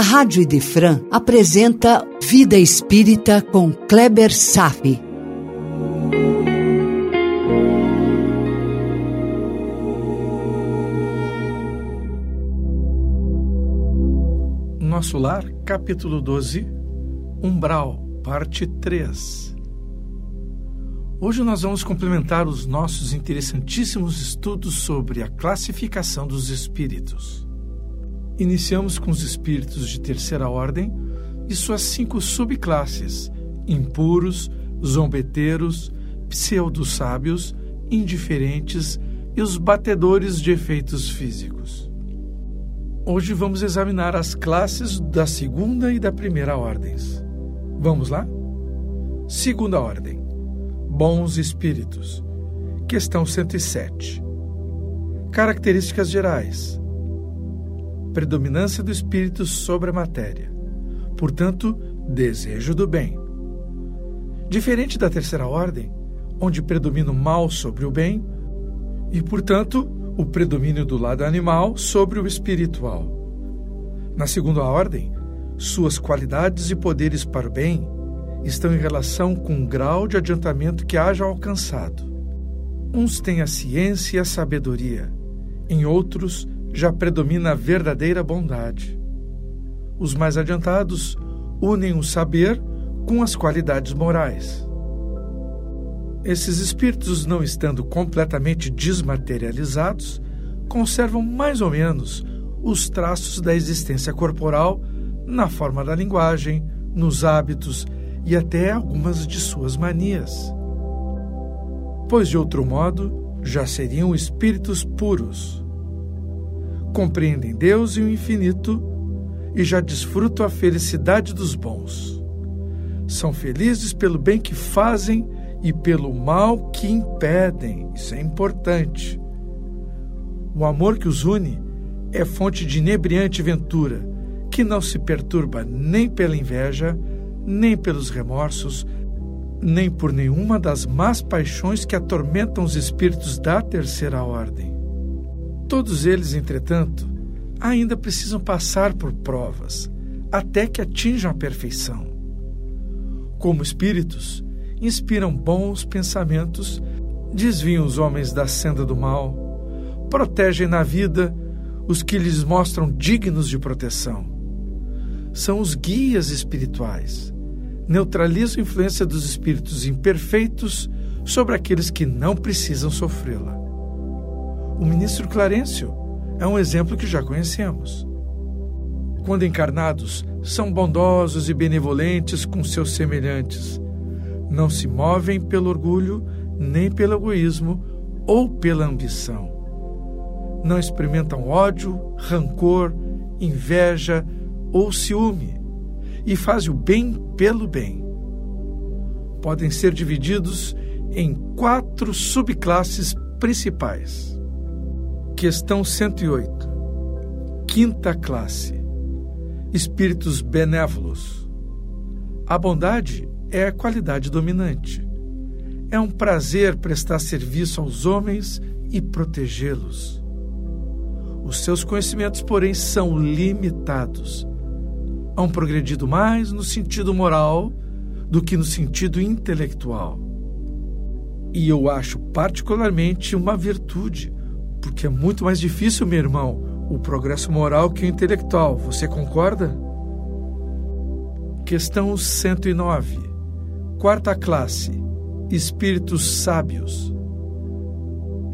a Rádio Idefran apresenta Vida Espírita com Kleber Safi. Nosso Lar, capítulo 12, Umbral, parte 3. Hoje nós vamos complementar os nossos interessantíssimos estudos sobre a classificação dos espíritos. Iniciamos com os espíritos de terceira ordem e suas cinco subclasses: impuros, zombeteiros, pseudo-sábios, indiferentes e os batedores de efeitos físicos. Hoje vamos examinar as classes da segunda e da primeira ordens. Vamos lá? Segunda ordem: Bons espíritos. Questão 107. Características gerais predominância do espírito sobre a matéria. Portanto, desejo do bem. Diferente da terceira ordem, onde predomina o mal sobre o bem, e, portanto, o predomínio do lado animal sobre o espiritual. Na segunda ordem, suas qualidades e poderes para o bem estão em relação com o grau de adiantamento que haja alcançado. Uns têm a ciência e a sabedoria, em outros, já predomina a verdadeira bondade. Os mais adiantados unem o saber com as qualidades morais. Esses espíritos, não estando completamente desmaterializados, conservam mais ou menos os traços da existência corporal na forma da linguagem, nos hábitos e até algumas de suas manias. Pois, de outro modo, já seriam espíritos puros compreendem Deus e o infinito e já desfrutam a felicidade dos bons. São felizes pelo bem que fazem e pelo mal que impedem. Isso é importante. O amor que os une é fonte de inebriante ventura, que não se perturba nem pela inveja, nem pelos remorsos, nem por nenhuma das más paixões que atormentam os espíritos da terceira ordem. Todos eles, entretanto, ainda precisam passar por provas até que atinjam a perfeição. Como espíritos, inspiram bons pensamentos, desviam os homens da senda do mal, protegem na vida os que lhes mostram dignos de proteção. São os guias espirituais. Neutralizam a influência dos espíritos imperfeitos sobre aqueles que não precisam sofrê-la. O ministro Clarencio é um exemplo que já conhecemos. Quando encarnados, são bondosos e benevolentes com seus semelhantes. Não se movem pelo orgulho, nem pelo egoísmo ou pela ambição. Não experimentam ódio, rancor, inveja ou ciúme e fazem o bem pelo bem. Podem ser divididos em quatro subclasses principais. Questão 108. Quinta classe. Espíritos benévolos. A bondade é a qualidade dominante. É um prazer prestar serviço aos homens e protegê-los. Os seus conhecimentos, porém, são limitados. Hão progredido mais no sentido moral do que no sentido intelectual. E eu acho particularmente uma virtude porque é muito mais difícil, meu irmão, o progresso moral que o intelectual. Você concorda? Questão 109. Quarta classe. Espíritos sábios.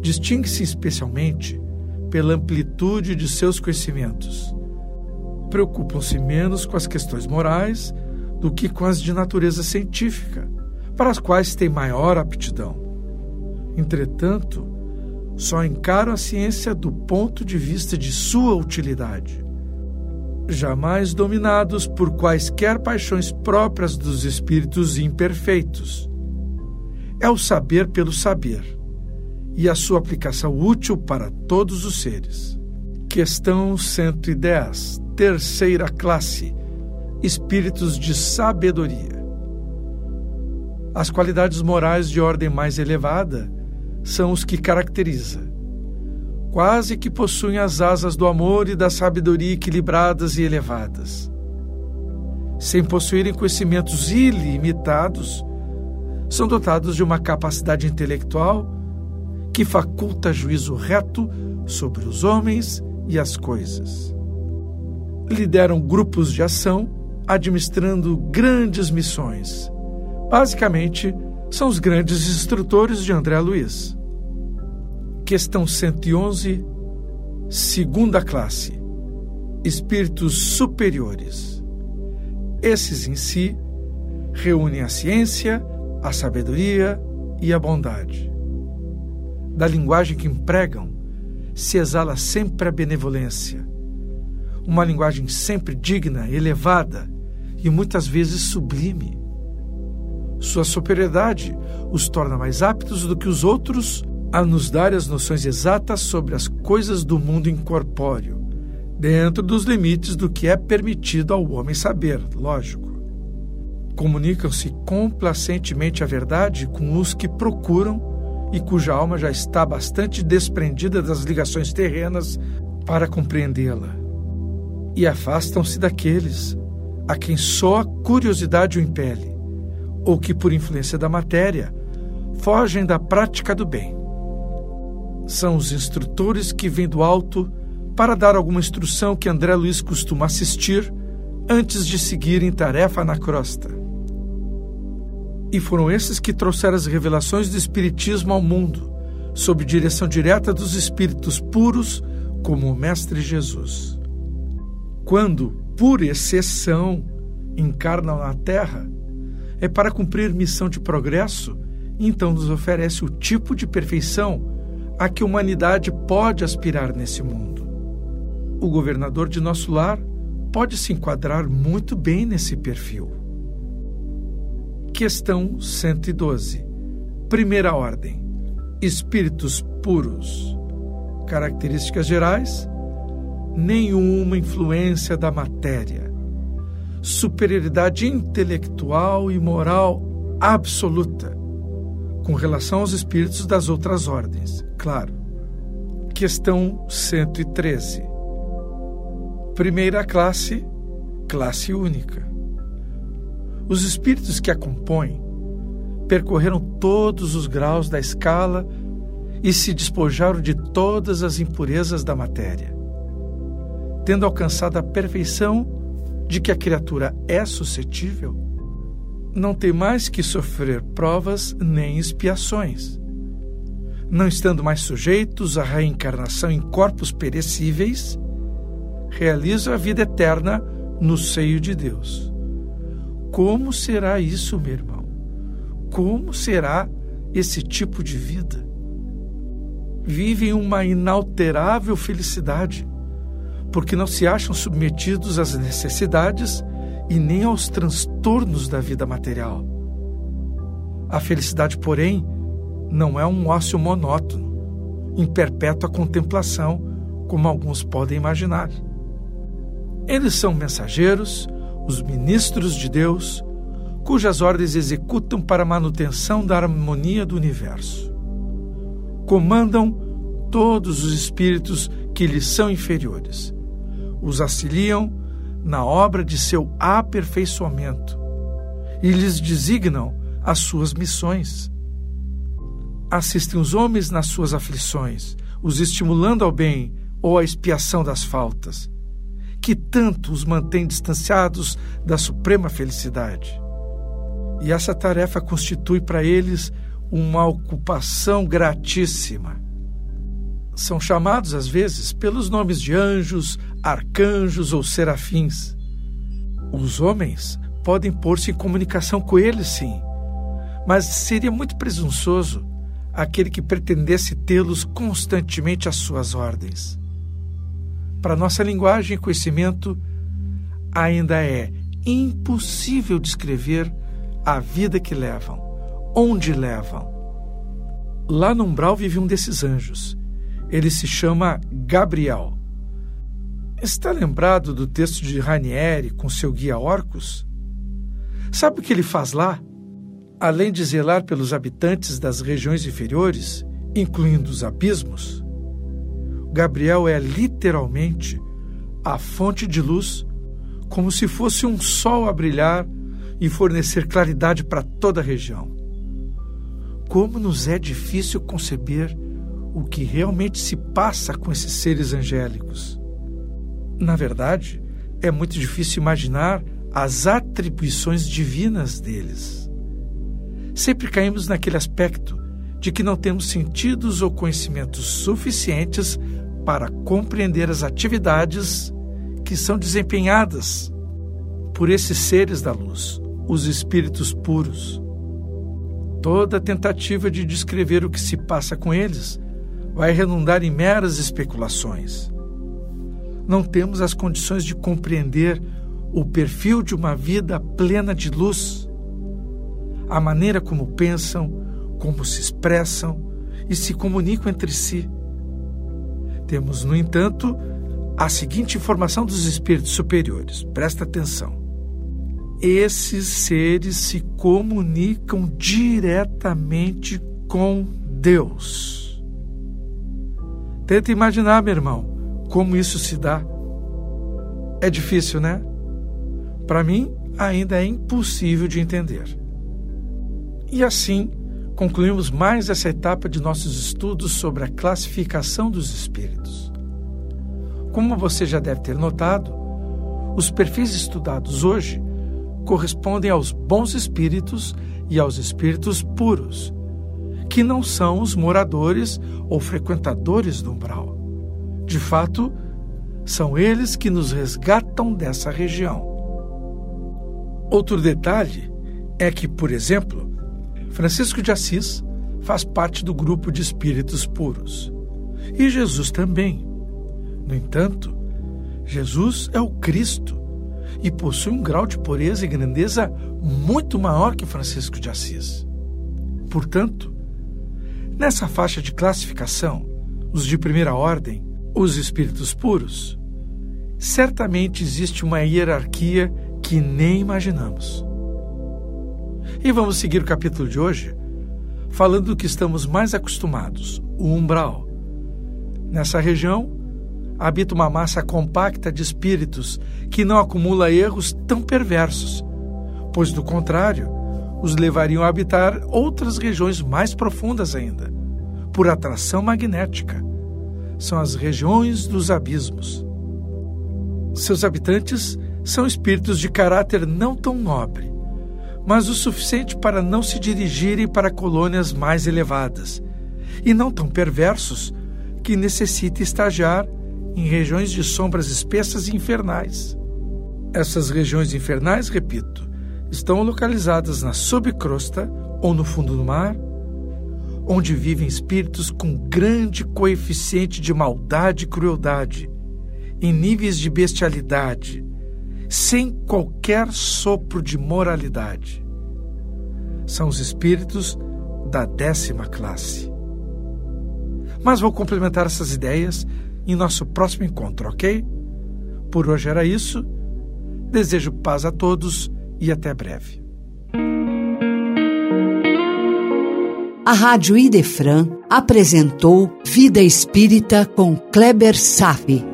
Distingue-se especialmente pela amplitude de seus conhecimentos. Preocupam-se menos com as questões morais do que com as de natureza científica, para as quais têm maior aptidão. Entretanto, só encaram a ciência do ponto de vista de sua utilidade. Jamais dominados por quaisquer paixões próprias dos espíritos imperfeitos. É o saber pelo saber e a sua aplicação útil para todos os seres. Questão 110, terceira classe: Espíritos de sabedoria. As qualidades morais de ordem mais elevada são os que caracteriza. Quase que possuem as asas do amor e da sabedoria equilibradas e elevadas. sem possuírem conhecimentos ilimitados, são dotados de uma capacidade intelectual que faculta juízo reto sobre os homens e as coisas. Lideram grupos de ação, administrando grandes missões. Basicamente, são os grandes instrutores de André Luiz. Questão 111, segunda classe. Espíritos superiores. Esses em si reúnem a ciência, a sabedoria e a bondade. Da linguagem que empregam, se exala sempre a benevolência. Uma linguagem sempre digna, elevada e muitas vezes sublime. Sua superioridade os torna mais aptos do que os outros a nos dar as noções exatas sobre as coisas do mundo incorpóreo, dentro dos limites do que é permitido ao homem saber, lógico. Comunicam-se complacentemente a verdade com os que procuram e cuja alma já está bastante desprendida das ligações terrenas para compreendê-la. E afastam-se daqueles a quem só a curiosidade o impele, ou que, por influência da matéria, fogem da prática do bem. São os instrutores que vêm do alto para dar alguma instrução que André Luiz costuma assistir antes de seguir em tarefa na crosta. E foram esses que trouxeram as revelações do Espiritismo ao mundo, sob direção direta dos espíritos puros, como o Mestre Jesus. Quando, por exceção, encarnam na Terra, é para cumprir missão de progresso, então nos oferece o tipo de perfeição a que a humanidade pode aspirar nesse mundo. O governador de nosso lar pode se enquadrar muito bem nesse perfil. Questão 112. Primeira ordem: Espíritos puros. Características gerais: nenhuma influência da matéria. Superioridade intelectual e moral absoluta com relação aos espíritos das outras ordens, claro. Questão 113. Primeira classe, classe única. Os espíritos que a compõem percorreram todos os graus da escala e se despojaram de todas as impurezas da matéria. Tendo alcançado a perfeição de que a criatura é suscetível, não tem mais que sofrer provas nem expiações. Não estando mais sujeitos à reencarnação em corpos perecíveis, realizam a vida eterna no seio de Deus. Como será isso, meu irmão? Como será esse tipo de vida? Vivem uma inalterável felicidade, porque não se acham submetidos às necessidades e nem aos transtornos da vida material. A felicidade, porém, não é um ócio monótono, em perpétua contemplação, como alguns podem imaginar. Eles são mensageiros, os ministros de Deus, cujas ordens executam para a manutenção da harmonia do universo. Comandam todos os espíritos que lhes são inferiores. Os auxiliam na obra de seu aperfeiçoamento e lhes designam as suas missões. Assistem os homens nas suas aflições, os estimulando ao bem ou à expiação das faltas que tanto os mantém distanciados da suprema felicidade. E essa tarefa constitui para eles uma ocupação gratíssima. São chamados, às vezes, pelos nomes de anjos, arcanjos ou serafins. Os homens podem pôr-se em comunicação com eles, sim, mas seria muito presunçoso aquele que pretendesse tê-los constantemente às suas ordens para nossa linguagem e conhecimento, ainda é impossível descrever a vida que levam, onde levam. Lá no umbral vive um desses anjos. Ele se chama Gabriel. Está lembrado do texto de Ranieri com seu guia Orcus? Sabe o que ele faz lá? Além de zelar pelos habitantes das regiões inferiores, incluindo os abismos, Gabriel é literalmente a fonte de luz como se fosse um sol a brilhar e fornecer claridade para toda a região. Como nos é difícil conceber o que realmente se passa com esses seres angélicos. Na verdade, é muito difícil imaginar as atribuições divinas deles. Sempre caímos naquele aspecto de que não temos sentidos ou conhecimentos suficientes para compreender as atividades que são desempenhadas por esses seres da luz, os espíritos puros. Toda tentativa de descrever o que se passa com eles vai redundar em meras especulações. Não temos as condições de compreender o perfil de uma vida plena de luz, a maneira como pensam, como se expressam e se comunicam entre si. Temos, no entanto, a seguinte informação dos espíritos superiores. Presta atenção. Esses seres se comunicam diretamente com Deus. Tenta imaginar, meu irmão, como isso se dá. É difícil, né? Para mim, ainda é impossível de entender. E assim, concluímos mais essa etapa de nossos estudos sobre a classificação dos espíritos. Como você já deve ter notado, os perfis estudados hoje correspondem aos bons espíritos e aos espíritos puros, que não são os moradores ou frequentadores do umbral. De fato, são eles que nos resgatam dessa região. Outro detalhe é que, por exemplo, Francisco de Assis faz parte do grupo de espíritos puros. E Jesus também. No entanto, Jesus é o Cristo e possui um grau de pureza e grandeza muito maior que Francisco de Assis. Portanto, nessa faixa de classificação, os de primeira ordem, os espíritos puros, certamente existe uma hierarquia que nem imaginamos. E vamos seguir o capítulo de hoje falando do que estamos mais acostumados, o umbral. Nessa região, habita uma massa compacta de espíritos que não acumula erros tão perversos, pois, do contrário, os levariam a habitar outras regiões mais profundas ainda, por atração magnética. São as regiões dos abismos. Seus habitantes são espíritos de caráter não tão nobre, mas o suficiente para não se dirigirem para colônias mais elevadas, e não tão perversos que necessite estagiar em regiões de sombras espessas e infernais. Essas regiões infernais, repito, estão localizadas na subcrosta ou no fundo do mar, onde vivem espíritos com grande coeficiente de maldade e crueldade, em níveis de bestialidade, sem qualquer sopro de moralidade. São os espíritos da décima classe. Mas vou complementar essas ideias em nosso próximo encontro, ok? Por hoje era isso. Desejo paz a todos e até breve. A Rádio Idefran apresentou Vida Espírita com Kleber Safi.